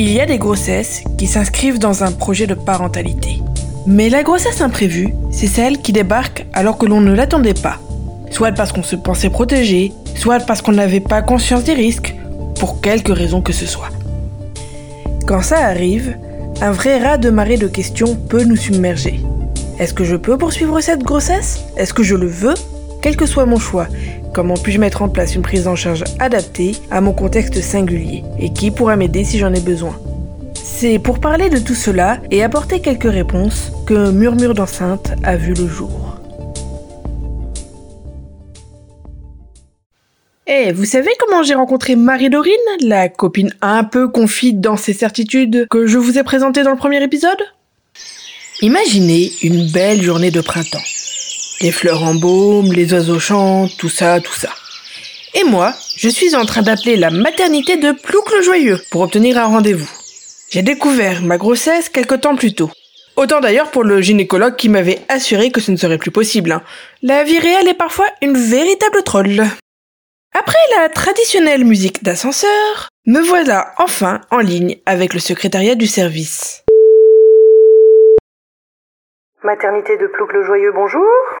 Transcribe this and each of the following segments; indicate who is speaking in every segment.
Speaker 1: Il y a des grossesses qui s'inscrivent dans un projet de parentalité. Mais la grossesse imprévue, c'est celle qui débarque alors que l'on ne l'attendait pas. Soit parce qu'on se pensait protégé, soit parce qu'on n'avait pas conscience des risques, pour quelque raison que ce soit. Quand ça arrive, un vrai raz de marée de questions peut nous submerger. Est-ce que je peux poursuivre cette grossesse? Est-ce que je le veux? Quel que soit mon choix, comment puis-je mettre en place une prise en charge adaptée à mon contexte singulier Et qui pourra m'aider si j'en ai besoin C'est pour parler de tout cela et apporter quelques réponses que Murmure d'enceinte a vu le jour. Eh, vous savez comment j'ai rencontré Marie-Dorine, la copine un peu confide dans ses certitudes que je vous ai présentée dans le premier épisode? Imaginez une belle journée de printemps. Les fleurs en baume, les oiseaux chantent, tout ça, tout ça. Et moi, je suis en train d'appeler la maternité de Plouc le Joyeux pour obtenir un rendez-vous. J'ai découvert ma grossesse quelque temps plus tôt. Autant d'ailleurs pour le gynécologue qui m'avait assuré que ce ne serait plus possible. Hein. La vie réelle est parfois une véritable troll. Après la traditionnelle musique d'ascenseur, me voilà enfin en ligne avec le secrétariat du service.
Speaker 2: Maternité de Plouc le Joyeux, bonjour.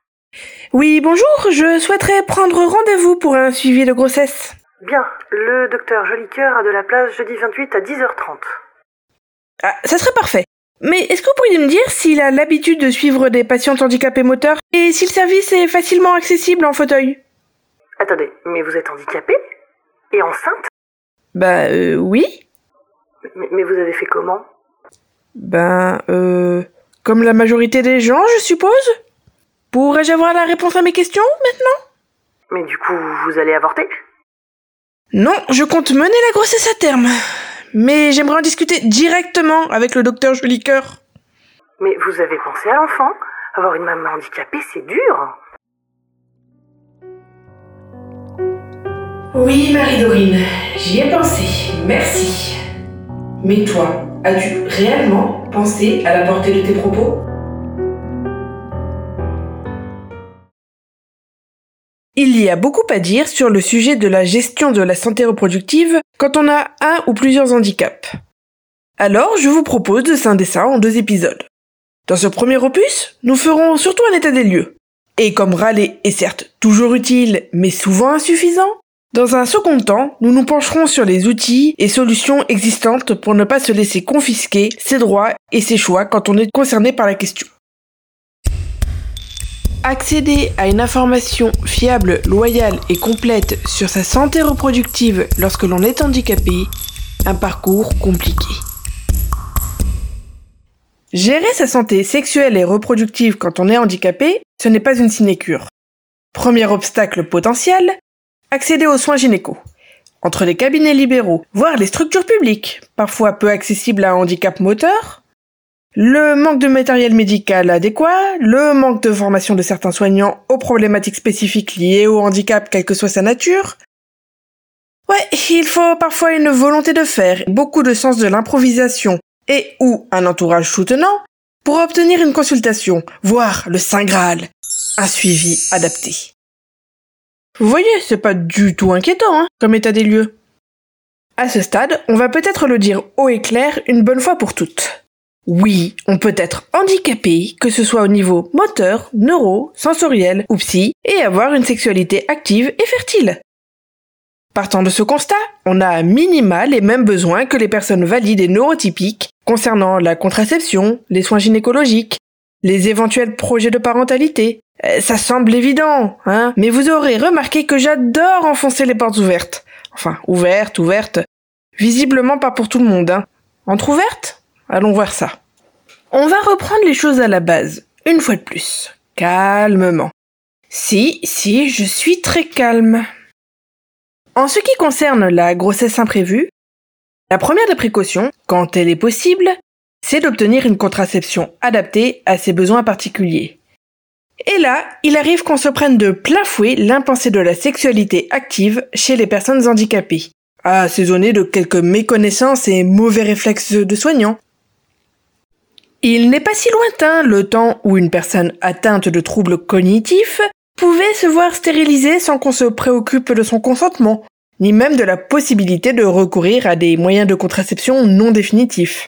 Speaker 1: Oui, bonjour, je souhaiterais prendre rendez-vous pour un suivi de grossesse.
Speaker 2: Bien, le docteur Jolicoeur a de la place jeudi 28 à 10h30.
Speaker 1: Ah, ça serait parfait. Mais est-ce que vous pourriez me dire s'il a l'habitude de suivre des patients handicapés moteurs et si le service est facilement accessible en fauteuil?
Speaker 2: Attendez, mais vous êtes handicapée? Et enceinte?
Speaker 1: Bah euh, oui.
Speaker 2: mais, mais vous avez fait comment?
Speaker 1: Ben euh comme la majorité des gens, je suppose? Pourrais-je avoir la réponse à mes questions maintenant?
Speaker 2: Mais du coup, vous allez avorter?
Speaker 1: Non, je compte mener la grossesse à terme. Mais j'aimerais en discuter directement avec le docteur Jolicoeur.
Speaker 2: Mais vous avez pensé à l'enfant Avoir une maman handicapée, c'est dur.
Speaker 1: Oui, Marie-Dorine, j'y ai pensé. Merci. Mais toi, as-tu réellement pensé à la portée de tes propos? Il y a beaucoup à dire sur le sujet de la gestion de la santé reproductive quand on a un ou plusieurs handicaps. Alors, je vous propose de scinder ça en deux épisodes. Dans ce premier opus, nous ferons surtout un état des lieux. Et comme râler est certes toujours utile, mais souvent insuffisant, dans un second temps, nous nous pencherons sur les outils et solutions existantes pour ne pas se laisser confisquer ses droits et ses choix quand on est concerné par la question. Accéder à une information fiable, loyale et complète sur sa santé reproductive lorsque l'on est handicapé, un parcours compliqué. Gérer sa santé sexuelle et reproductive quand on est handicapé, ce n'est pas une sinécure. Premier obstacle potentiel, accéder aux soins gynéco. Entre les cabinets libéraux, voire les structures publiques, parfois peu accessibles à un handicap moteur, le manque de matériel médical adéquat, le manque de formation de certains soignants aux problématiques spécifiques liées au handicap quelle que soit sa nature. Ouais, il faut parfois une volonté de faire, beaucoup de sens de l'improvisation et ou un entourage soutenant pour obtenir une consultation, voire le Saint Graal, un suivi adapté. Vous voyez, c'est pas du tout inquiétant, hein, comme état des lieux. À ce stade, on va peut-être le dire haut et clair une bonne fois pour toutes. Oui, on peut être handicapé, que ce soit au niveau moteur, neuro, sensoriel ou psy, et avoir une sexualité active et fertile. Partant de ce constat, on a à minima les mêmes besoins que les personnes valides et neurotypiques concernant la contraception, les soins gynécologiques, les éventuels projets de parentalité, euh, ça semble évident, hein, mais vous aurez remarqué que j'adore enfoncer les portes ouvertes. Enfin, ouvertes, ouvertes. Visiblement pas pour tout le monde, hein. Entre ouvertes Allons voir ça. On va reprendre les choses à la base, une fois de plus. Calmement. Si, si, je suis très calme. En ce qui concerne la grossesse imprévue, la première des précautions, quand elle est possible, c'est d'obtenir une contraception adaptée à ses besoins particuliers. Et là, il arrive qu'on se prenne de plein fouet de la sexualité active chez les personnes handicapées, assaisonné de quelques méconnaissances et mauvais réflexes de soignants. Il n'est pas si lointain le temps où une personne atteinte de troubles cognitifs pouvait se voir stérilisée sans qu'on se préoccupe de son consentement, ni même de la possibilité de recourir à des moyens de contraception non définitifs.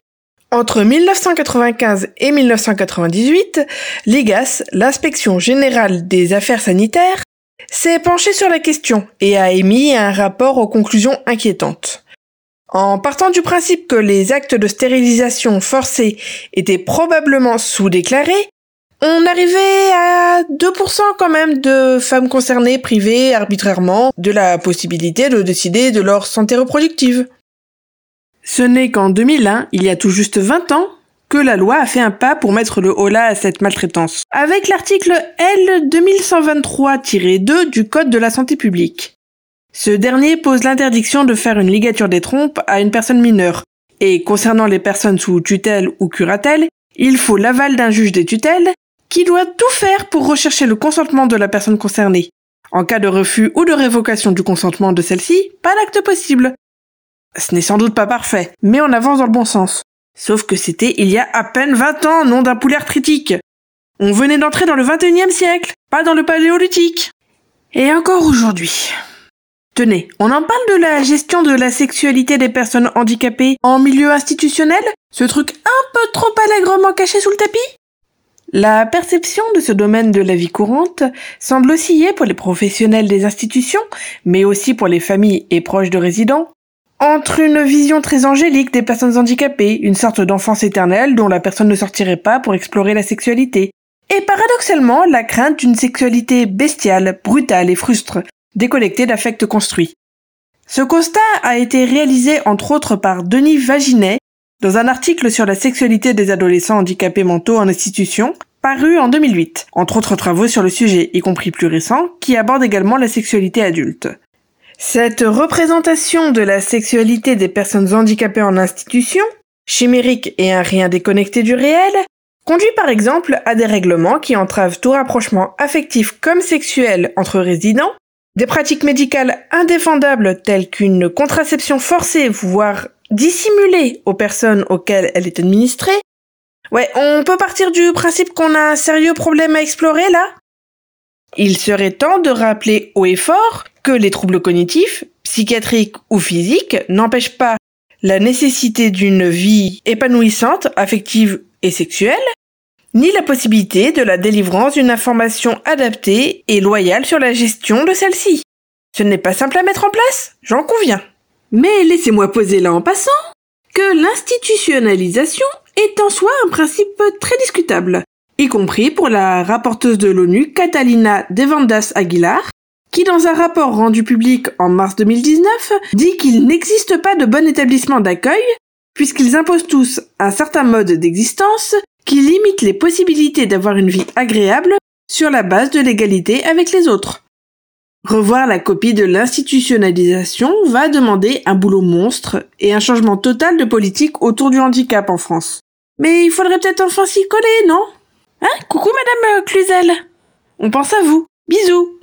Speaker 1: Entre 1995 et 1998, l'IGAS, l'inspection générale des affaires sanitaires, s'est penchée sur la question et a émis un rapport aux conclusions inquiétantes. En partant du principe que les actes de stérilisation forcés étaient probablement sous-déclarés, on arrivait à 2% quand même de femmes concernées privées arbitrairement de la possibilité de décider de leur santé reproductive. Ce n'est qu'en 2001, il y a tout juste 20 ans, que la loi a fait un pas pour mettre le holà à cette maltraitance, avec l'article L 2123-2 du Code de la santé publique. Ce dernier pose l'interdiction de faire une ligature des trompes à une personne mineure, et concernant les personnes sous tutelle ou curatelle, il faut l'aval d'un juge des tutelles qui doit tout faire pour rechercher le consentement de la personne concernée. En cas de refus ou de révocation du consentement de celle-ci, pas d'acte possible. Ce n'est sans doute pas parfait, mais on avance dans le bon sens. Sauf que c'était il y a à peine 20 ans, non d'un poulet arthritique. On venait d'entrer dans le 21e siècle, pas dans le paléolithique. Et encore aujourd'hui. Tenez, on en parle de la gestion de la sexualité des personnes handicapées en milieu institutionnel? Ce truc un peu trop allègrement caché sous le tapis? La perception de ce domaine de la vie courante semble osciller pour les professionnels des institutions, mais aussi pour les familles et proches de résidents, entre une vision très angélique des personnes handicapées, une sorte d'enfance éternelle dont la personne ne sortirait pas pour explorer la sexualité, et paradoxalement la crainte d'une sexualité bestiale, brutale et frustre, déconnectée d'affects construits. Ce constat a été réalisé entre autres par Denis Vaginet dans un article sur la sexualité des adolescents handicapés mentaux en institution, paru en 2008, entre autres travaux sur le sujet, y compris plus récents, qui abordent également la sexualité adulte. Cette représentation de la sexualité des personnes handicapées en institution, chimérique et un rien déconnecté du réel, conduit par exemple à des règlements qui entravent tout rapprochement affectif comme sexuel entre résidents, des pratiques médicales indéfendables telles qu'une contraception forcée, voire dissimulée aux personnes auxquelles elle est administrée. Ouais, on peut partir du principe qu'on a un sérieux problème à explorer là il serait temps de rappeler haut et fort que les troubles cognitifs, psychiatriques ou physiques n'empêchent pas la nécessité d'une vie épanouissante, affective et sexuelle, ni la possibilité de la délivrance d'une information adaptée et loyale sur la gestion de celle-ci. Ce n'est pas simple à mettre en place, j'en conviens. Mais laissez-moi poser là en passant que l'institutionnalisation est en soi un principe très discutable, y compris pour la rapporteuse de l'ONU Catalina Devandas Aguilar, qui dans un rapport rendu public en mars 2019 dit qu'il n'existe pas de bon établissement d'accueil puisqu'ils imposent tous un certain mode d'existence qui limite les possibilités d'avoir une vie agréable sur la base de l'égalité avec les autres. Revoir la copie de l'institutionnalisation va demander un boulot monstre et un changement total de politique autour du handicap en France. Mais il faudrait peut-être enfin s'y coller, non? Hein? Coucou Madame euh, Cluzel On pense à vous. Bisous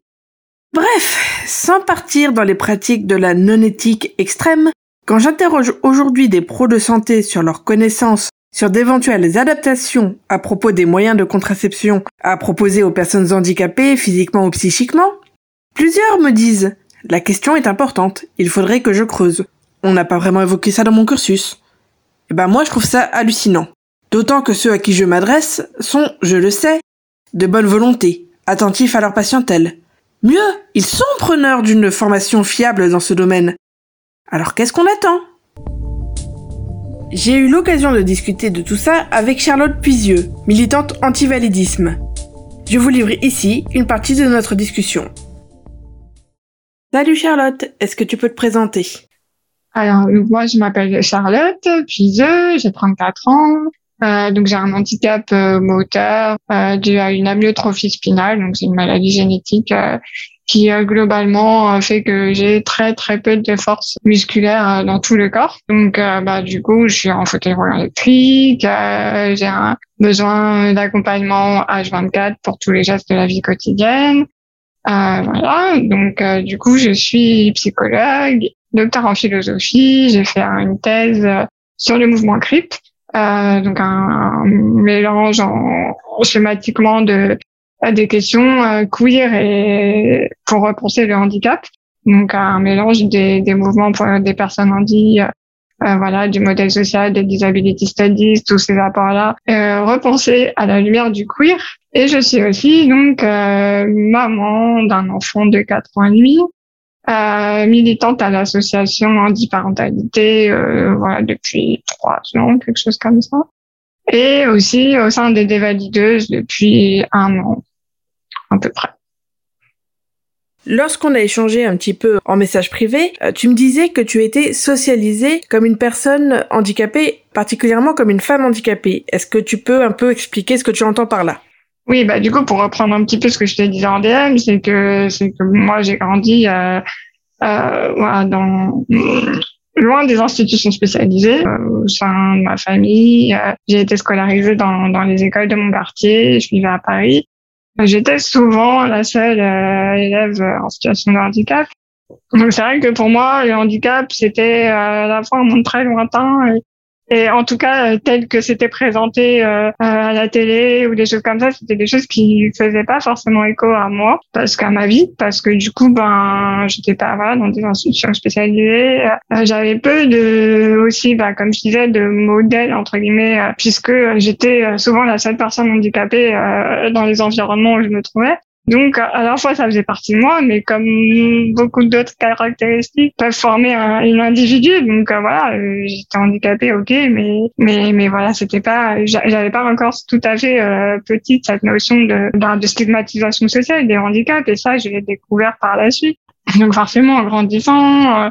Speaker 1: Bref, sans partir dans les pratiques de la non-éthique extrême, quand j'interroge aujourd'hui des pros de santé sur leurs connaissances sur d'éventuelles adaptations à propos des moyens de contraception à proposer aux personnes handicapées physiquement ou psychiquement, plusieurs me disent la question est importante, il faudrait que je creuse. On n'a pas vraiment évoqué ça dans mon cursus. Et eh ben moi je trouve ça hallucinant. D'autant que ceux à qui je m'adresse sont, je le sais, de bonne volonté, attentifs à leur patientèle. Mieux, ils sont preneurs d'une formation fiable dans ce domaine. Alors qu'est-ce qu'on attend? J'ai eu l'occasion de discuter de tout ça avec Charlotte Puisieux, militante anti-validisme. Je vous livre ici une partie de notre discussion. Salut Charlotte, est-ce que tu peux te présenter?
Speaker 3: Alors, moi, je m'appelle Charlotte Puiseux, j'ai 34 ans. Euh, donc j'ai un handicap euh, moteur euh, dû à une amyotrophie spinale, donc c'est une maladie génétique euh, qui globalement fait que j'ai très très peu de force musculaire dans tout le corps. Donc bah du coup je suis en fauteuil roulant électrique, j'ai un besoin d'accompagnement H24 pour tous les gestes de la vie quotidienne. voilà, donc du coup je suis psychologue, docteur en philosophie, j'ai fait une thèse sur le mouvement CRIP euh, donc un, mélange en, schématiquement de des questions euh, queer et pour repenser le handicap. Donc un mélange des, des mouvements pour des personnes handies, euh, voilà, du modèle social, des disability studies, tous ces apports-là, euh, repensés à la lumière du queer. Et je suis aussi donc euh, maman d'un enfant de 4 ans et demi, euh, militante à l'association Handiparentalité, euh, voilà, depuis trois ans, quelque chose comme ça. Et aussi au sein des dévalideuses depuis un an, à peu près.
Speaker 1: Lorsqu'on a échangé un petit peu en message privé, euh, tu me disais que tu étais socialisée comme une personne handicapée, particulièrement comme une femme handicapée. Est-ce que tu peux un peu expliquer ce que tu entends par là?
Speaker 3: Oui, bah du coup pour reprendre un petit peu ce que je te disais en DM, c'est que c'est que moi j'ai grandi euh, euh, dans loin des institutions spécialisées euh, au sein de ma famille. Euh, j'ai été scolarisée dans, dans les écoles de mon quartier. Je vivais à Paris. J'étais souvent la seule euh, élève en situation de handicap. Donc c'est vrai que pour moi, le handicap, c'était à la fois un monde très lointain et en tout cas, euh, tel que c'était présenté euh, à la télé ou des choses comme ça, c'était des choses qui faisaient pas forcément écho à moi, parce qu'à ma vie, parce que du coup, ben, j'étais pas voilà, dans des institutions spécialisées. Euh, J'avais peu de aussi, ben, comme je disais, de modèles entre guillemets, euh, puisque j'étais souvent la seule personne handicapée euh, dans les environnements où je me trouvais. Donc, à la fois, ça faisait partie de moi, mais comme beaucoup d'autres caractéristiques peuvent former un, une individu. Donc, euh, voilà, euh, j'étais handicapée, ok, mais mais mais voilà, c'était pas, j'avais pas encore tout à fait euh, petite cette notion de, de stigmatisation sociale des handicaps, et ça, je l'ai découvert par la suite. Donc, forcément, en grandissant. Euh,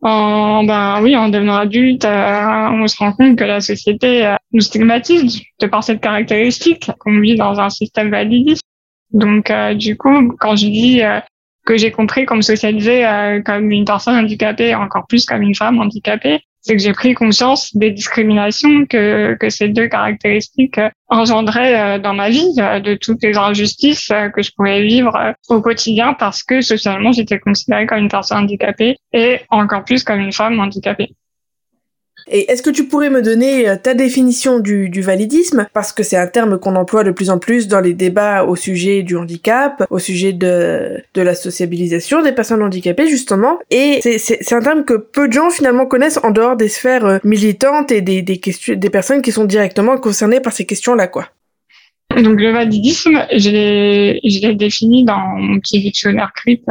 Speaker 3: en ben oui en devenant adulte euh, on se rend compte que la société nous stigmatise de par cette caractéristique qu'on vit dans un système validiste donc, euh, du coup, quand je dis euh, que j'ai compris qu'on me euh, comme une personne handicapée, encore plus comme une femme handicapée, c'est que j'ai pris conscience des discriminations que, que ces deux caractéristiques engendraient dans ma vie, de toutes les injustices que je pouvais vivre au quotidien parce que socialement j'étais considérée comme une personne handicapée et encore plus comme une femme handicapée.
Speaker 1: Et est-ce que tu pourrais me donner euh, ta définition du, validisme? Parce que c'est un terme qu'on emploie de plus en plus dans les débats au sujet du handicap, au sujet de, de la sociabilisation des personnes handicapées, justement. Et c'est un terme que peu de gens finalement connaissent en dehors des sphères euh, militantes et des, des, questions, des personnes qui sont directement concernées par ces questions-là, quoi.
Speaker 3: Donc le validisme, je l'ai défini dans mon petit dictionnaire CRIP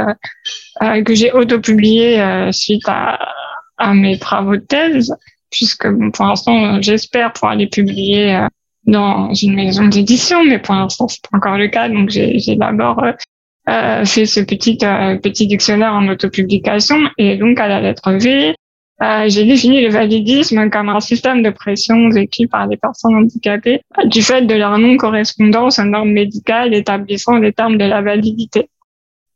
Speaker 3: euh, que j'ai auto-publié suite à, à mes travaux de thèse puisque bon, pour l'instant, j'espère pouvoir les publier euh, dans une maison d'édition, mais pour l'instant, c'est pas encore le cas. Donc, j'ai d'abord euh, euh, fait ce petit petit dictionnaire en autopublication, et donc à la lettre V, j'ai défini le validisme comme un système de pression vécu par les personnes handicapées du fait de leur non-correspondance aux normes médicales établissant les termes de la validité.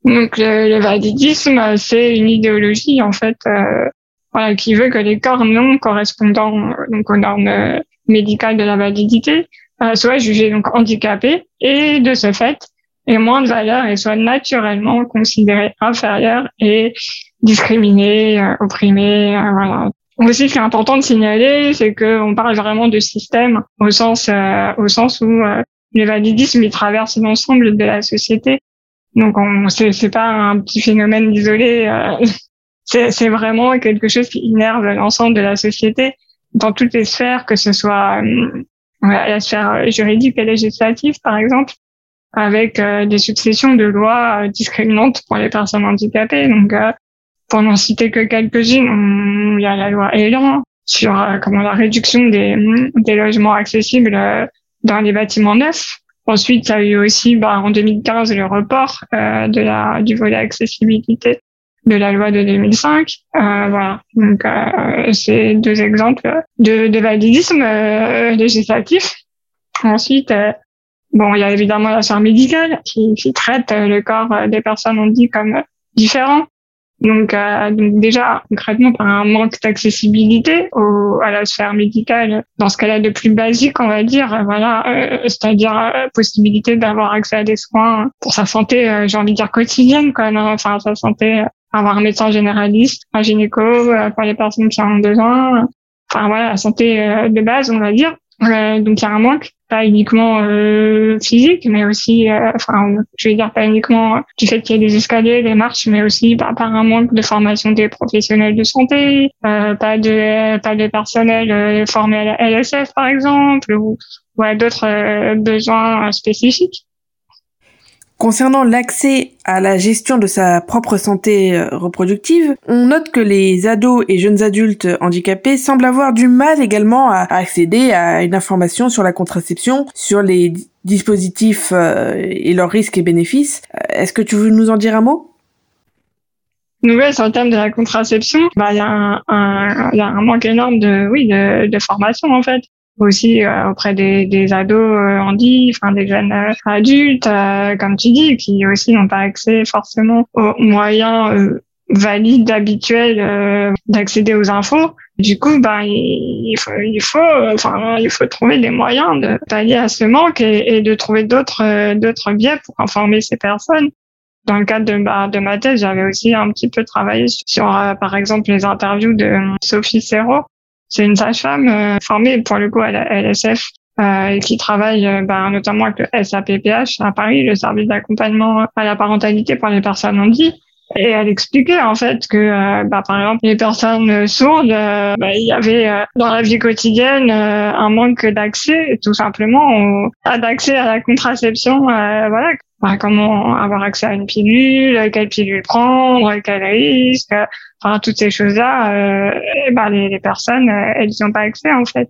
Speaker 3: Donc le, le validisme, c'est une idéologie en fait euh, voilà, qui veut que les corps non correspondant euh, donc aux normes euh, médicales de la validité euh, soient jugés donc handicapés et de ce fait aient moins de valeur et soient naturellement considérés inférieurs et discriminés, euh, opprimés. Euh, voilà. Aussi, ce qui est important de signaler, c'est qu'on parle vraiment de système au sens au sens où le validisme il traverse l'ensemble de la société. Donc, on c'est pas un petit phénomène isolé c'est vraiment quelque chose qui innerve l'ensemble de la société dans toutes les sphères, que ce soit euh, la sphère juridique et législative, par exemple, avec euh, des successions de lois euh, discriminantes pour les personnes handicapées. Donc, pour n'en citer que quelques-unes, il y a la loi Elan sur comment la réduction des, des logements accessibles dans les bâtiments neufs. Ensuite, il y a eu aussi bah, en 2015 le report de la, du volet accessibilité de la loi de 2005. Euh, voilà. Donc, euh, c'est deux exemples de, de validisme euh, législatif. Ensuite, euh, bon, il y a évidemment la sphère médicale qui, qui traite le corps des personnes on dit comme différents. Donc, euh, donc déjà concrètement par un manque d'accessibilité à la sphère médicale dans ce qu'elle a de plus basique, on va dire, voilà, euh, c'est-à-dire euh, possibilité d'avoir accès à des soins pour sa santé, j'ai envie de dire quotidienne, quoi, enfin sa santé avoir un médecin généraliste, un gynéco euh, pour les personnes qui en ont besoin. Enfin voilà, la santé euh, de base, on va dire. donc il y a un manque, pas uniquement euh, physique, mais aussi, euh, enfin, je vais dire pas uniquement du fait qu'il y ait des escaliers, des marches, mais aussi bah, par un manque de formation des professionnels de santé, euh, pas de pas de personnel euh, formé à la LSF par exemple, ou ouais, d'autres besoins spécifiques.
Speaker 1: Concernant l'accès à la gestion de sa propre santé euh, reproductive, on note que les ados et jeunes adultes handicapés semblent avoir du mal également à accéder à une information sur la contraception, sur les dispositifs euh, et leurs risques et bénéfices. Euh, est-ce que tu veux nous en dire un mot?
Speaker 3: Nouvelle sur le thème de la contraception, bah il y, a un, manque énorme de oui de formation en fait aussi euh, auprès des, des ados euh, handi, enfin des jeunes euh, adultes, comme tu dis, qui aussi n'ont pas accès forcément aux moyens valides, habituels d'accéder aux infos. Du coup, bah, il faut, il faut, enfin, il faut trouver des moyens de pallier à ce manque et, et de trouver d'autres, d'autres biais pour informer ces personnes. Dans le cadre de ma, de ma thèse, j'avais aussi un petit peu travaillé sur, par exemple, les interviews de Sophie Serrault, c'est une sage-femme euh, formée pour le coup à la LSF euh, et qui travaille euh, bah, notamment avec le SAPPH à Paris, le service d'accompagnement à la parentalité pour les personnes handies. Et elle expliquait en fait que, bah, par exemple, les personnes sourdes, bah, il y avait dans la vie quotidienne un manque d'accès, tout simplement, à d'accès à la contraception, voilà, comment avoir accès à une pilule, quelle pilule prendre, quel risque, enfin toutes ces choses-là, euh, les, les, personnes, euh, elles n'y ont pas accès en fait.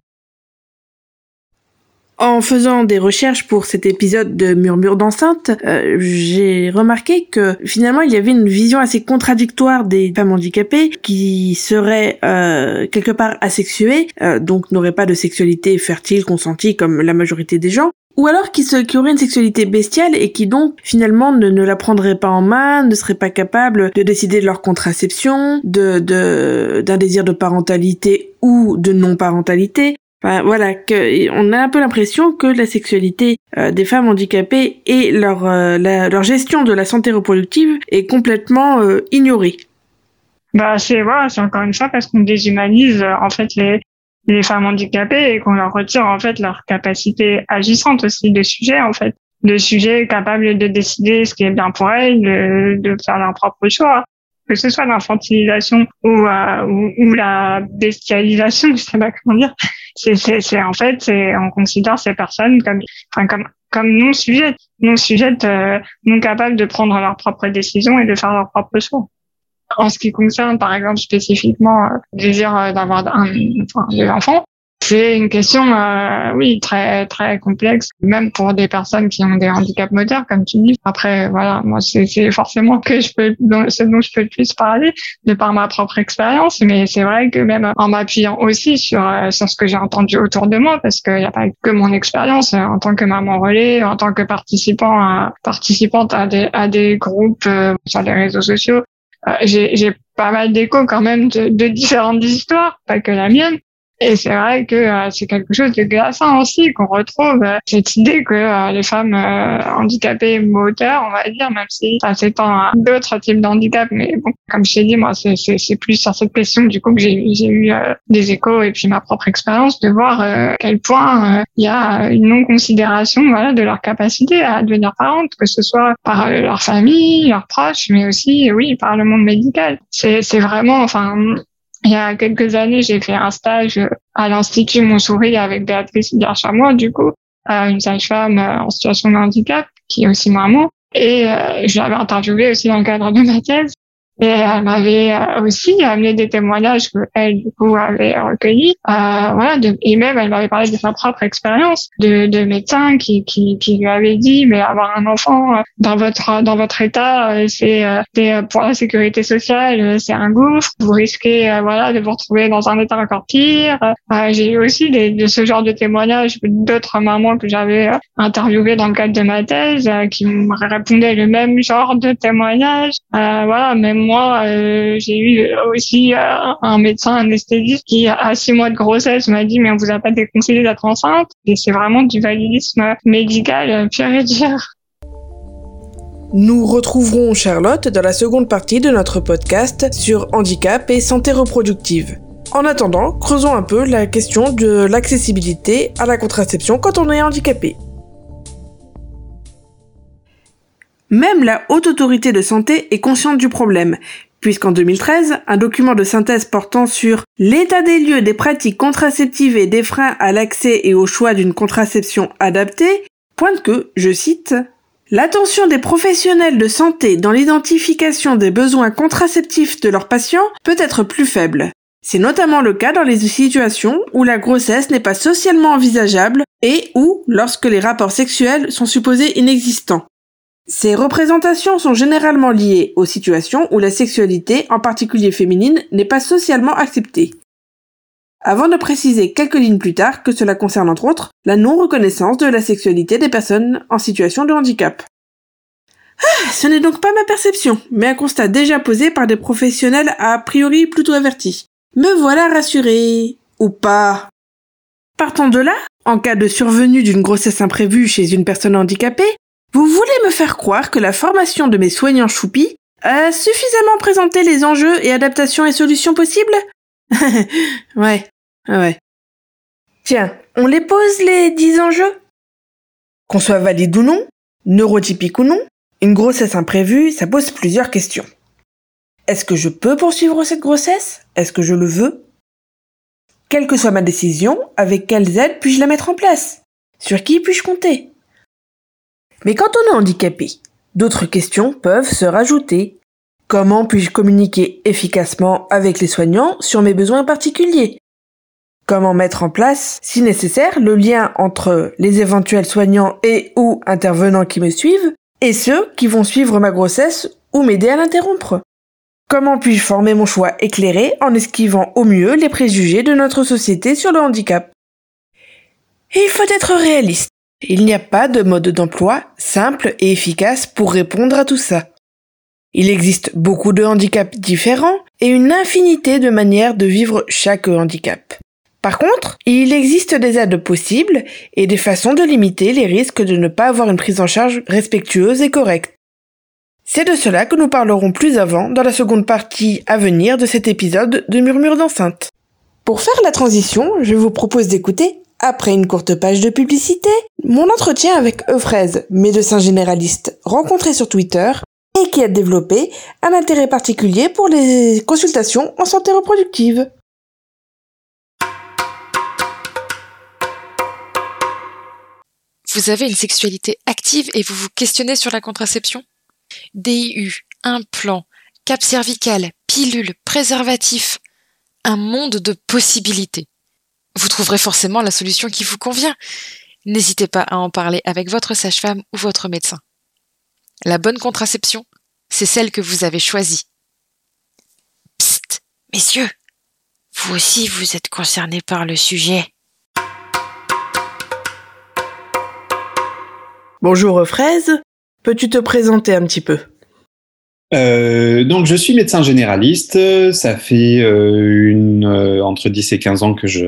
Speaker 1: En faisant des recherches pour cet épisode de Murmure d'enceinte, euh, j'ai remarqué que finalement il y avait une vision assez contradictoire des femmes handicapées qui seraient euh, quelque part asexuées, euh, donc n'auraient pas de sexualité fertile consentie comme la majorité des gens, ou alors qui, se, qui auraient une sexualité bestiale et qui donc finalement ne, la prendraient pas en main, ne seraient pas capables de décider de leur contraception, de d'un désir de parentalité ou de non-parentalité. Enfin, voilà, on a un peu l'impression que la sexualité euh, des femmes handicapées et leur, euh, leur gestion de la santé reproductive est complètement euh, ignorée.
Speaker 3: Bah c'est voilà, c'est encore une fois parce qu'on déshumanise en fait les les femmes handicapées et qu'on leur retire en fait leur capacité agissante aussi de sujet en fait. De sujets capables de décider ce qui est bien pour elles de, de faire leur propre choix. Que ce soit l'infantilisation ou, euh, ou, ou, la bestialisation je sais pas comment dire. C'est c'est en fait c'est on considère ces personnes comme enfin comme comme non sujettes non sujettes euh, non capables de prendre leurs propres décisions et de faire leurs propres choix en ce qui concerne, par exemple, spécifiquement euh, le désir euh, d'avoir un, enfin, des enfants, c'est une question, euh, oui, très très complexe, même pour des personnes qui ont des handicaps moteurs, comme tu dis. Après, voilà, moi, c'est forcément que je peux, ce dont je peux le plus parler, de par ma propre expérience. Mais c'est vrai que même en m'appuyant aussi sur sur ce que j'ai entendu autour de moi, parce qu'il n'y a pas que mon expérience en tant que maman relais, en tant que participant, à, participante à des à des groupes sur les réseaux sociaux, euh, j'ai pas mal d'échos quand même de, de différentes histoires, pas que la mienne. Et c'est vrai que euh, c'est quelque chose de glaçant aussi qu'on retrouve euh, cette idée que euh, les femmes handicapées moteurs, on va dire, même si ça s'étend à d'autres types d'handicap, mais bon, comme je t'ai dit, moi, c'est plus sur cette question du coup que j'ai eu des échos et puis ma propre expérience de voir à quel point il y a une non-considération voilà, de leur capacité à devenir parentes, que ce soit par leur famille, leurs proches, mais aussi, oui, par le monde médical. C'est vraiment, enfin, il y a quelques années, j'ai fait un stage à l'Institut Montsouris avec Béatrice Garchamois, du coup, une sage-femme euh, en situation de handicap, qui est aussi maman. Et euh, je l'avais interviewée aussi dans le cadre de ma thèse. Et elle m'avait euh, aussi amené des témoignages qu'elle, du coup, avait recueillis. Euh, voilà, et même, elle m'avait parlé de sa propre expérience de, de médecin qui, qui, qui lui avait dit, mais avoir un enfant euh, dans votre, dans votre état, euh, c'est, pour la sécurité sociale, c'est un gouffre. Vous risquez, voilà, de vous retrouver dans un état encore pire. J'ai eu aussi de ce genre de témoignages d'autres mamans que j'avais interviewées dans le cadre de ma thèse qui me répondaient le même genre de témoignages. voilà, même moi, euh, j'ai eu aussi euh, un médecin anesthésiste qui, à six mois de grossesse, m'a dit, mais on vous a pas déconseillé d'être enceinte. Et c'est vraiment du validisme médical euh, pur et dur.
Speaker 1: Nous retrouverons Charlotte dans la seconde partie de notre podcast sur handicap et santé reproductive. En attendant, creusons un peu la question de l'accessibilité à la contraception quand on est handicapé. Même la Haute Autorité de Santé est consciente du problème, puisqu'en 2013, un document de synthèse portant sur l'état des lieux des pratiques contraceptives et des freins à l'accès et au choix d'une contraception adaptée pointe que, je cite, L'attention des professionnels de santé dans l'identification des besoins contraceptifs de leurs patients peut être plus faible. C'est notamment le cas dans les situations où la grossesse n'est pas socialement envisageable et ou lorsque les rapports sexuels sont supposés inexistants. Ces représentations sont généralement liées aux situations où la sexualité, en particulier féminine, n'est pas socialement acceptée. Avant de préciser quelques lignes plus tard que cela concerne entre autres la non-reconnaissance de la sexualité des personnes en situation de handicap. Ah, ce n'est donc pas ma perception, mais un constat déjà posé par des professionnels a priori plutôt avertis. Me voilà rassuré. Ou pas. Partant de là, en cas de survenue d'une grossesse imprévue chez une personne handicapée, vous voulez me faire croire que la formation de mes soignants choupis a suffisamment présenté les enjeux et adaptations et solutions possibles Ouais, ouais. Tiens, on les pose les dix enjeux? Qu'on soit valide ou non, neurotypique ou non, une grossesse imprévue, ça pose plusieurs questions. Est-ce que je peux poursuivre cette grossesse? Est-ce que je le veux? Quelle que soit ma décision, avec quelles aides puis-je la mettre en place? Sur qui puis-je compter? Mais quand on est handicapé, d'autres questions peuvent se rajouter. Comment puis-je communiquer efficacement avec les soignants sur mes besoins particuliers? Comment mettre en place, si nécessaire, le lien entre les éventuels soignants et ou intervenants qui me suivent et ceux qui vont suivre ma grossesse ou m'aider à l'interrompre? Comment puis-je former mon choix éclairé en esquivant au mieux les préjugés de notre société sur le handicap? Il faut être réaliste. Il n'y a pas de mode d'emploi simple et efficace pour répondre à tout ça. Il existe beaucoup de handicaps différents et une infinité de manières de vivre chaque handicap. Par contre, il existe des aides possibles et des façons de limiter les risques de ne pas avoir une prise en charge respectueuse et correcte. C'est de cela que nous parlerons plus avant dans la seconde partie à venir de cet épisode de Murmure d'enceinte. Pour faire la transition, je vous propose d'écouter, après une courte page de publicité, mon entretien avec Euphrase, médecin généraliste rencontré sur Twitter et qui a développé un intérêt particulier pour les consultations en santé reproductive.
Speaker 4: Vous avez une sexualité active et vous vous questionnez sur la contraception? DIU, implant, cap cervical, pilule, préservatif. Un monde de possibilités. Vous trouverez forcément la solution qui vous convient. N'hésitez pas à en parler avec votre sage-femme ou votre médecin. La bonne contraception, c'est celle que vous avez choisie. Psst, messieurs, vous aussi vous êtes concernés par le sujet.
Speaker 1: Bonjour Fraise, peux-tu te présenter un petit peu?
Speaker 5: Euh, donc je suis médecin généraliste. Ça fait euh, une, euh, entre 10 et 15 ans que je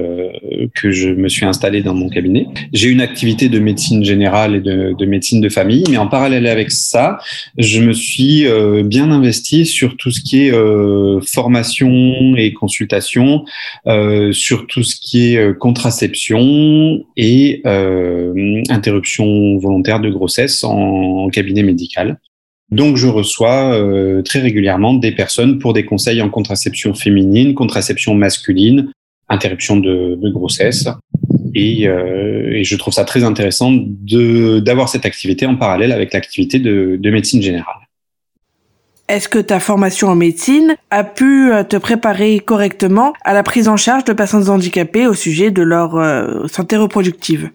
Speaker 5: que je me suis installé dans mon cabinet. J'ai une activité de médecine générale et de, de, médecine de famille, mais en parallèle avec ça, je me suis euh, bien investi sur tout ce qui est euh, formation et consultation, sur tout ce qui est contraception et interruption volontaire de grossesse en, en cabinet médical. Donc, je reçois euh, très régulièrement des personnes pour des conseils en contraception féminine, contraception masculine, interruption de, grossesse. Et, euh, et, je trouve ça très intéressant d'avoir cette activité en parallèle avec l'activité de, de, médecine générale.
Speaker 1: Est-ce que ta formation en médecine a pu euh, te préparer correctement à la prise en charge de personnes handicapées au sujet de leur santé reproductive?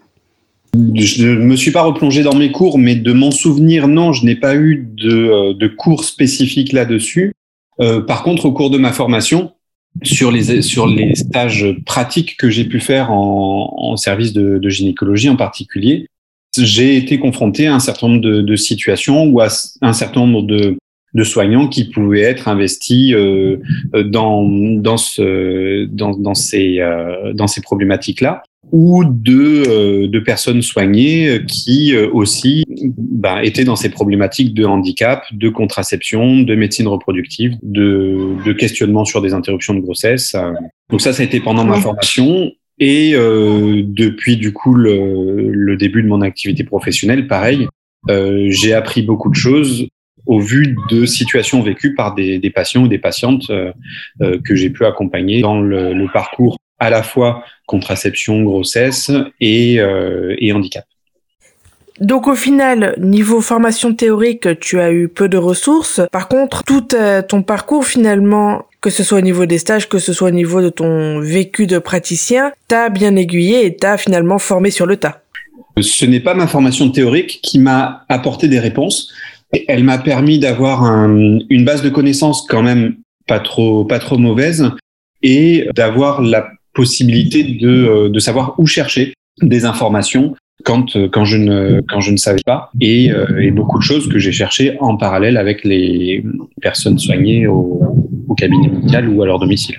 Speaker 5: Je ne me suis pas replongé dans mes cours, mais de mon souvenir, non, je n'ai pas eu de, euh, de cours spécifiques là-dessus. Euh, par contre, au cours de ma formation, sur les, sur les stages pratiques que j'ai pu faire en, en service de, de, gynécologie en particulier, j'ai été confronté à un certain nombre de, de, situations ou à un certain nombre de, de soignants qui pouvaient être investis euh, dans, dans, ce, dans, dans ces, euh, dans ces problématiques-là ou de, euh, de personnes soignées euh, qui euh, aussi bah, étaient dans ces problématiques de handicap, de contraception, de médecine reproductive, de, de questionnement sur des interruptions de grossesse. Donc ça, ça a été pendant ma formation. Et euh, depuis du coup le, le, début de mon activité professionnelle, pareil, euh, j'ai appris beaucoup de choses au vu de situations vécues par des, des patients ou des patientes euh que j'ai pu accompagner dans le, le, parcours à la fois contraception, grossesse et, euh, et handicap.
Speaker 1: Donc au final, niveau formation théorique, tu as eu peu de ressources. Par contre, tout ton parcours finalement, que ce soit au niveau des stages, que ce soit au niveau de ton vécu de praticien, t'as bien aiguillé et t'as finalement formé sur le tas.
Speaker 5: Ce n'est pas ma formation théorique qui m'a apporté des réponses. Elle m'a permis d'avoir un, une base de connaissances quand même pas trop pas trop mauvaise et d'avoir la possibilité de, euh, de savoir où chercher des informations quand, euh, quand, je, ne, quand je ne savais pas et, euh, et beaucoup de choses que j'ai cherchées en parallèle avec les personnes soignées au, au cabinet médical ou à leur domicile.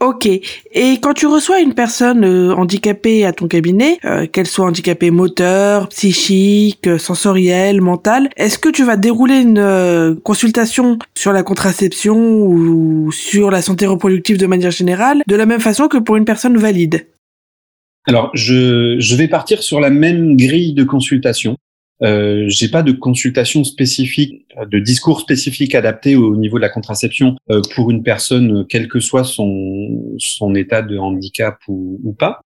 Speaker 1: Ok. Et quand tu reçois une personne euh, handicapée à ton cabinet, euh, qu'elle soit handicapée moteur, psychique, euh, sensorielle, mentale, est-ce que tu vas dérouler une consultation sur la contraception ou sur la santé reproductive de manière générale de la même façon que pour une personne valide?
Speaker 5: Alors, je, je vais partir sur la même grille de consultation. Euh, j'ai pas de consultation spécifique, de discours spécifique adapté au niveau de la contraception euh, pour une personne, quel que soit son, son état de handicap ou, ou, pas.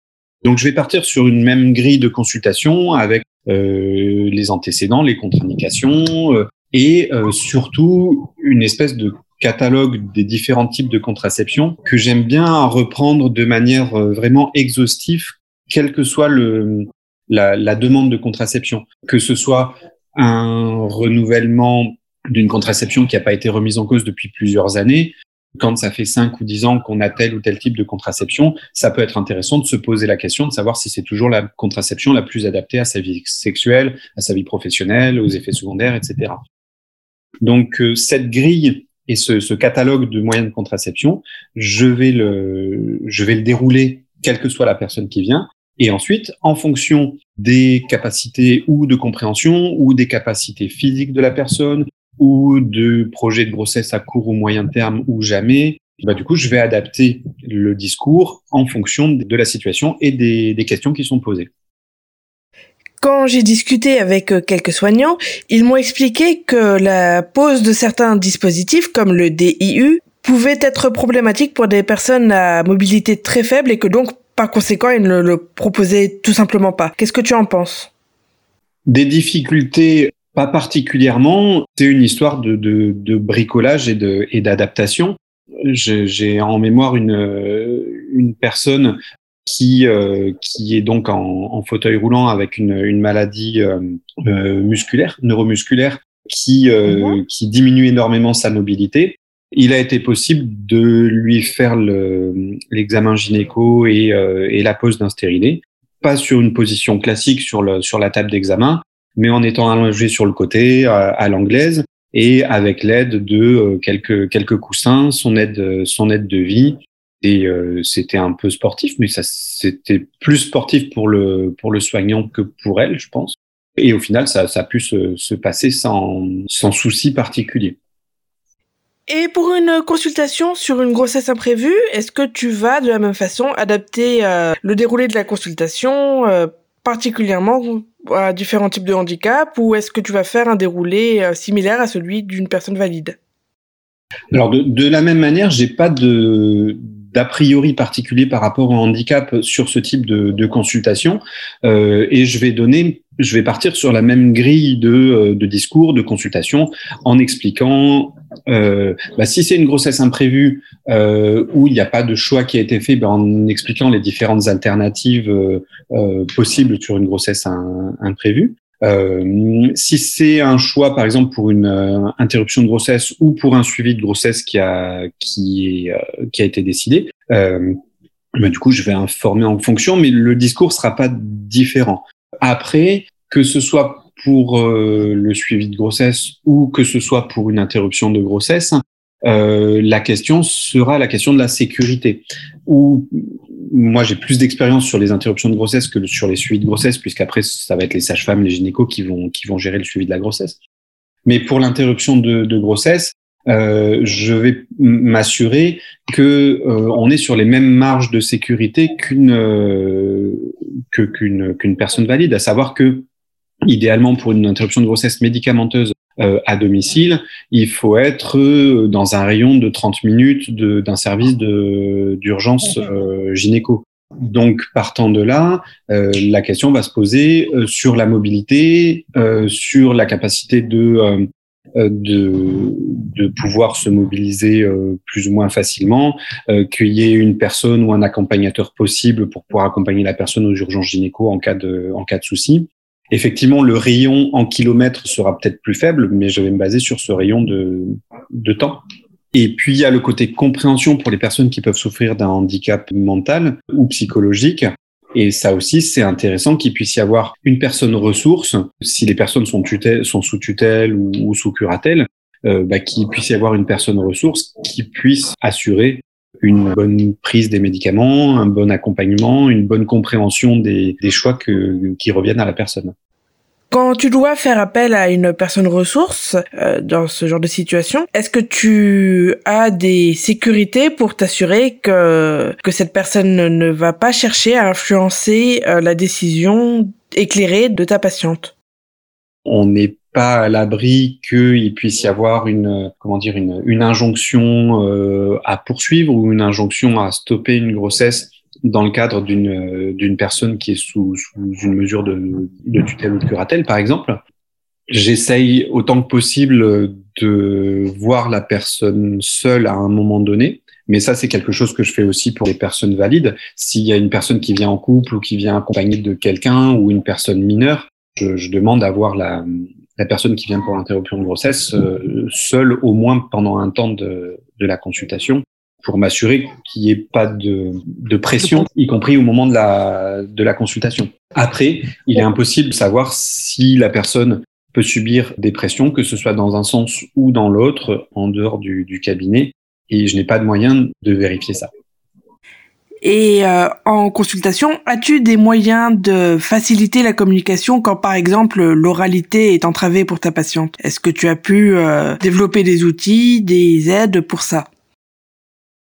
Speaker 5: Donc, je vais partir sur une même grille de consultation avec euh, les antécédents, les contre-indications euh, et euh, surtout une espèce de catalogue des différents types de contraception que j'aime bien reprendre de manière vraiment exhaustive quel que soit le, la, la, demande de contraception, que ce soit un renouvellement d'une contraception qui n'a pas été remise en cause depuis plusieurs années, quand ça fait 5 ou 10 ans qu'on a tel ou tel type de contraception, ça peut être intéressant de se poser la question de savoir si c'est toujours la contraception la plus adaptée à sa vie sexuelle, à sa vie professionnelle, aux effets secondaires, etc. Donc euh, cette grille et ce, ce, catalogue de moyens de contraception, je vais le, je vais le dérouler quelle que soit la personne qui vient, et ensuite, en fonction des capacités ou de compréhension ou des capacités physiques de la personne ou de projets de grossesse à court ou moyen terme ou jamais, bah, du coup, je vais adapter le discours en fonction de la situation et des, des questions qui sont posées.
Speaker 1: Quand j'ai discuté avec euh, quelques soignants, ils m'ont expliqué que la pose de certains dispositifs comme le DIU pouvait être problématique pour des personnes à mobilité très faible et que donc par conséquent, il ne le proposait tout simplement pas. Qu'est-ce que tu en penses?
Speaker 5: Des difficultés, pas particulièrement. C'est une histoire de, de, de bricolage et d'adaptation. Et J'ai en mémoire une, une personne qui, euh, qui est donc en, en, fauteuil roulant avec une, une maladie euh, euh, musculaire, neuromusculaire, qui, mmh. qui diminue énormément sa mobilité il a été possible de lui faire l'examen gynéco et, euh, et, la pose d'un stérilet, pas sur une position classique sur, le, sur la table d'examen, mais en étant allongé sur le côté à, à l'anglaise et avec l'aide de euh, quelques, quelques coussins, son aide, son aide de vie. Et euh, c'était un peu sportif, mais ça c'était plus sportif pour le, pour le soignant que pour elle, je pense. Et au final, ça, ça a pu se, se passer sans, sans souci particulier.
Speaker 1: Et pour une consultation sur une grossesse imprévue, est-ce que tu vas de la même façon adapter euh, le déroulé de la consultation euh, particulièrement à différents types de handicap ou est-ce que tu vas faire un déroulé euh, similaire à celui d'une personne valide?
Speaker 5: Alors de, la même manière, j'ai pas d'a priori particulier par rapport au handicap sur ce type de, consultation. Et je vais donner je vais partir sur la même grille de, de discours, de consultation, en expliquant euh, bah, si c'est une grossesse imprévue euh, où il n'y a pas de choix qui a été fait, bah, en expliquant les différentes alternatives euh, euh possibles sur une grossesse un, imprévue. Euh, si c'est un choix, par exemple, pour une interruption de grossesse ou pour un suivi de grossesse qui a qui qui a été décidé, bah, du coup, je vais informer en fonction, mais le discours sera pas différent. Après, que ce soit pour euh, le suivi de grossesse ou que ce soit pour une interruption de grossesse, euh, la question sera la question de la sécurité. Ou moi j'ai plus d'expérience sur les interruptions de grossesse que sur les suivis de grossesse, puisqu'après ça va être les sages-femmes, les gynécos qui vont qui vont gérer le suivi de la grossesse. Mais pour l'interruption de, de, grossesse, euh, je vais m'assurer que euh, on est sur les mêmes marges de sécurité qu'une euh, qu'une qu'une personne valide, à savoir que idéalement pour une interruption de grossesse médicamenteuse euh, à domicile, il faut être dans un rayon de 30 minutes d'un service d'urgence gynéco. Donc, partant de là, euh, la question va se poser euh, sur la mobilité, euh, sur la capacité de, de, de pouvoir se mobiliser plus ou moins facilement, qu'il y ait une personne ou un accompagnateur possible pour pouvoir accompagner la personne aux urgences gynéco en cas de, en cas de souci. Effectivement, le rayon en kilomètres sera peut-être plus faible, mais je vais me baser sur ce rayon de, de temps. Et puis, il y a le côté compréhension pour les personnes qui peuvent souffrir d'un handicap mental ou psychologique. Et ça aussi, c'est intéressant qu'il puisse y avoir une personne ressource, si les personnes sont, sont sous tutelle ou, sous curatelle, euh, bah, qu'il puisse y avoir une personne ressource qui puisse assurer une bonne prise des médicaments, un bon accompagnement, une bonne compréhension des, des choix que, qui reviennent à la personne.
Speaker 1: Quand tu dois faire appel à une personne ressource euh, dans ce genre de situation, est-ce que tu as des sécurités pour t'assurer que que cette personne ne va pas chercher à influencer euh, la décision éclairée de ta patiente?
Speaker 5: On n'est pas à l'abri qu'il puisse y avoir une comment dire une, une injonction euh, à poursuivre ou une injonction à stopper une grossesse dans le cadre d'une d'une personne qui est sous, sous une mesure de, de tutelle ou de curatelle, par exemple, j'essaye autant que possible de voir la personne seule à un moment donné. Mais ça, c'est quelque chose que je fais aussi pour les personnes valides. S'il y a une personne qui vient en couple ou qui vient accompagnée de quelqu'un ou une personne mineure, je, je demande à voir la, la personne qui vient pour l'interruption de grossesse euh, seule au moins pendant un temps de, la consultation pour m'assurer qu'il n'y ait pas de, pression, y compris au moment de la, consultation. Après, il est impossible de savoir si la personne peut subir des pressions, que ce soit dans un sens ou dans l'autre, en dehors du, cabinet, et je n'ai pas de moyen de vérifier ça.
Speaker 1: Et euh, en consultation, as-tu des moyens de faciliter la communication quand par exemple l'oralité est entravée pour ta patiente? Est-ce que tu as pu euh, développer des outils, des aides pour ça?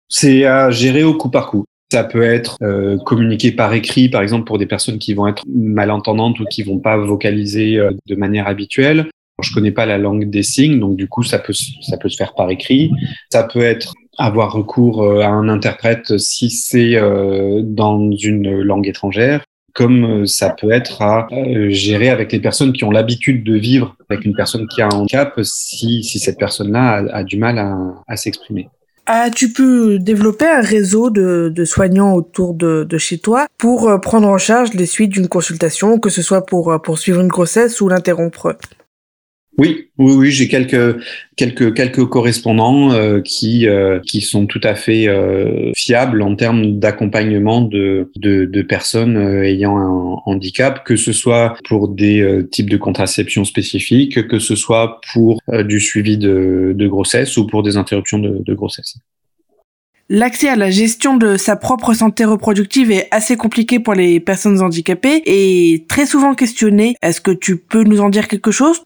Speaker 5: C'est à gérer au coup par coup. Ça peut être euh, communiqué par écrit, par exemple, pour des personnes qui vont être malentendantes ou qui vont pas vocaliser euh, de manière habituelle. Je connais pas la langue des signes, donc du coup, ça peut ça peut se faire par écrit. Ça peut être avoir recours euh, à un interprète si c'est euh, dans une langue étrangère, comme ça peut être à gérer avec les personnes qui ont l'habitude de vivre avec une personne qui a un handicap, si, si cette personne-là a, du mal à, s'exprimer.
Speaker 1: As-tu pu développer un réseau de, de soignants autour de, de, chez toi pour euh, prendre en charge les suites d'une consultation, que ce soit pour euh, poursuivre une grossesse ou l'interrompre
Speaker 5: oui, oui, oui, j'ai quelques quelques quelques correspondants euh, qui euh, qui sont tout à fait euh, fiables en termes d'accompagnement de, de, de personnes ayant un handicap, que ce soit pour des types de contraception spécifiques, que ce soit pour du suivi de, de grossesse ou pour des interruptions de, de grossesse.
Speaker 1: L'accès à la gestion de sa propre santé reproductive est assez compliqué pour les personnes handicapées et très souvent questionné. Est-ce que tu peux nous en dire quelque chose?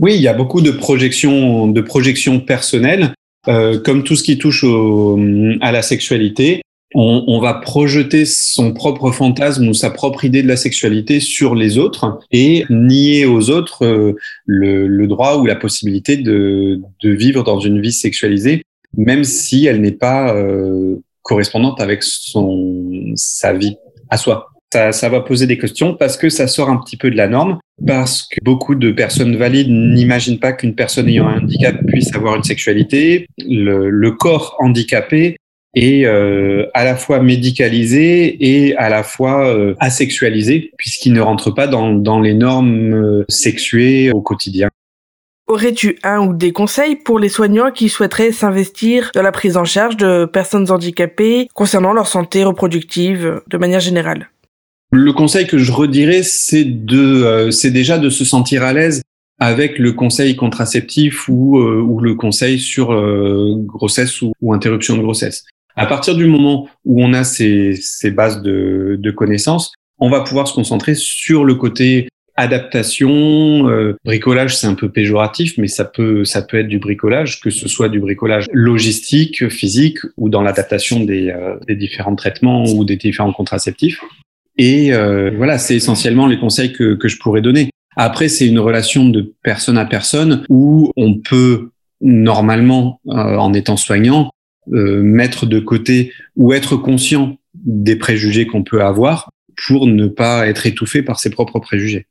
Speaker 5: Oui, il y a beaucoup de projections, de projections personnelles, euh, comme tout ce qui touche au, à la sexualité. On, on, va projeter son propre fantasme ou sa propre idée de la sexualité sur les autres et nier aux autres euh, le, le, droit ou la possibilité de, de, vivre dans une vie sexualisée, même si elle n'est pas euh, correspondante avec son, sa vie à soi ça, ça, va poser des questions parce que ça sort un petit peu de la norme, parce que beaucoup de personnes valides n'imaginent pas qu'une personne ayant un handicap puisse avoir une sexualité. Le, le corps handicapé est euh, à la fois médicalisé et à la fois euh, asexualisé, puisqu'il ne rentre pas dans, dans les normes euh, sexuées au quotidien.
Speaker 1: Aurais-tu un ou des conseils pour les soignants qui souhaiteraient s'investir dans la prise en charge de personnes handicapées concernant leur santé reproductive de manière générale?
Speaker 5: Le conseil que je redirais, c'est de, euh, c'est déjà de se sentir à l'aise avec le conseil contraceptif ou, euh, ou le conseil sur euh, grossesse ou, ou, interruption de grossesse. À partir du moment où on a ces, ces bases de, de connaissances, on va pouvoir se concentrer sur le côté adaptation, euh, bricolage, c'est un peu péjoratif, mais ça peut, ça peut être du bricolage, que ce soit du bricolage logistique, physique, ou dans l'adaptation des, euh, des différents traitements ou des différents contraceptifs. Et euh, voilà, c'est essentiellement les conseils que, que je pourrais donner. Après, c'est une relation de personne à personne où on peut normalement, en étant soignant, mettre de côté ou être conscient des préjugés qu'on peut avoir pour ne pas être étouffé par ses propres préjugés.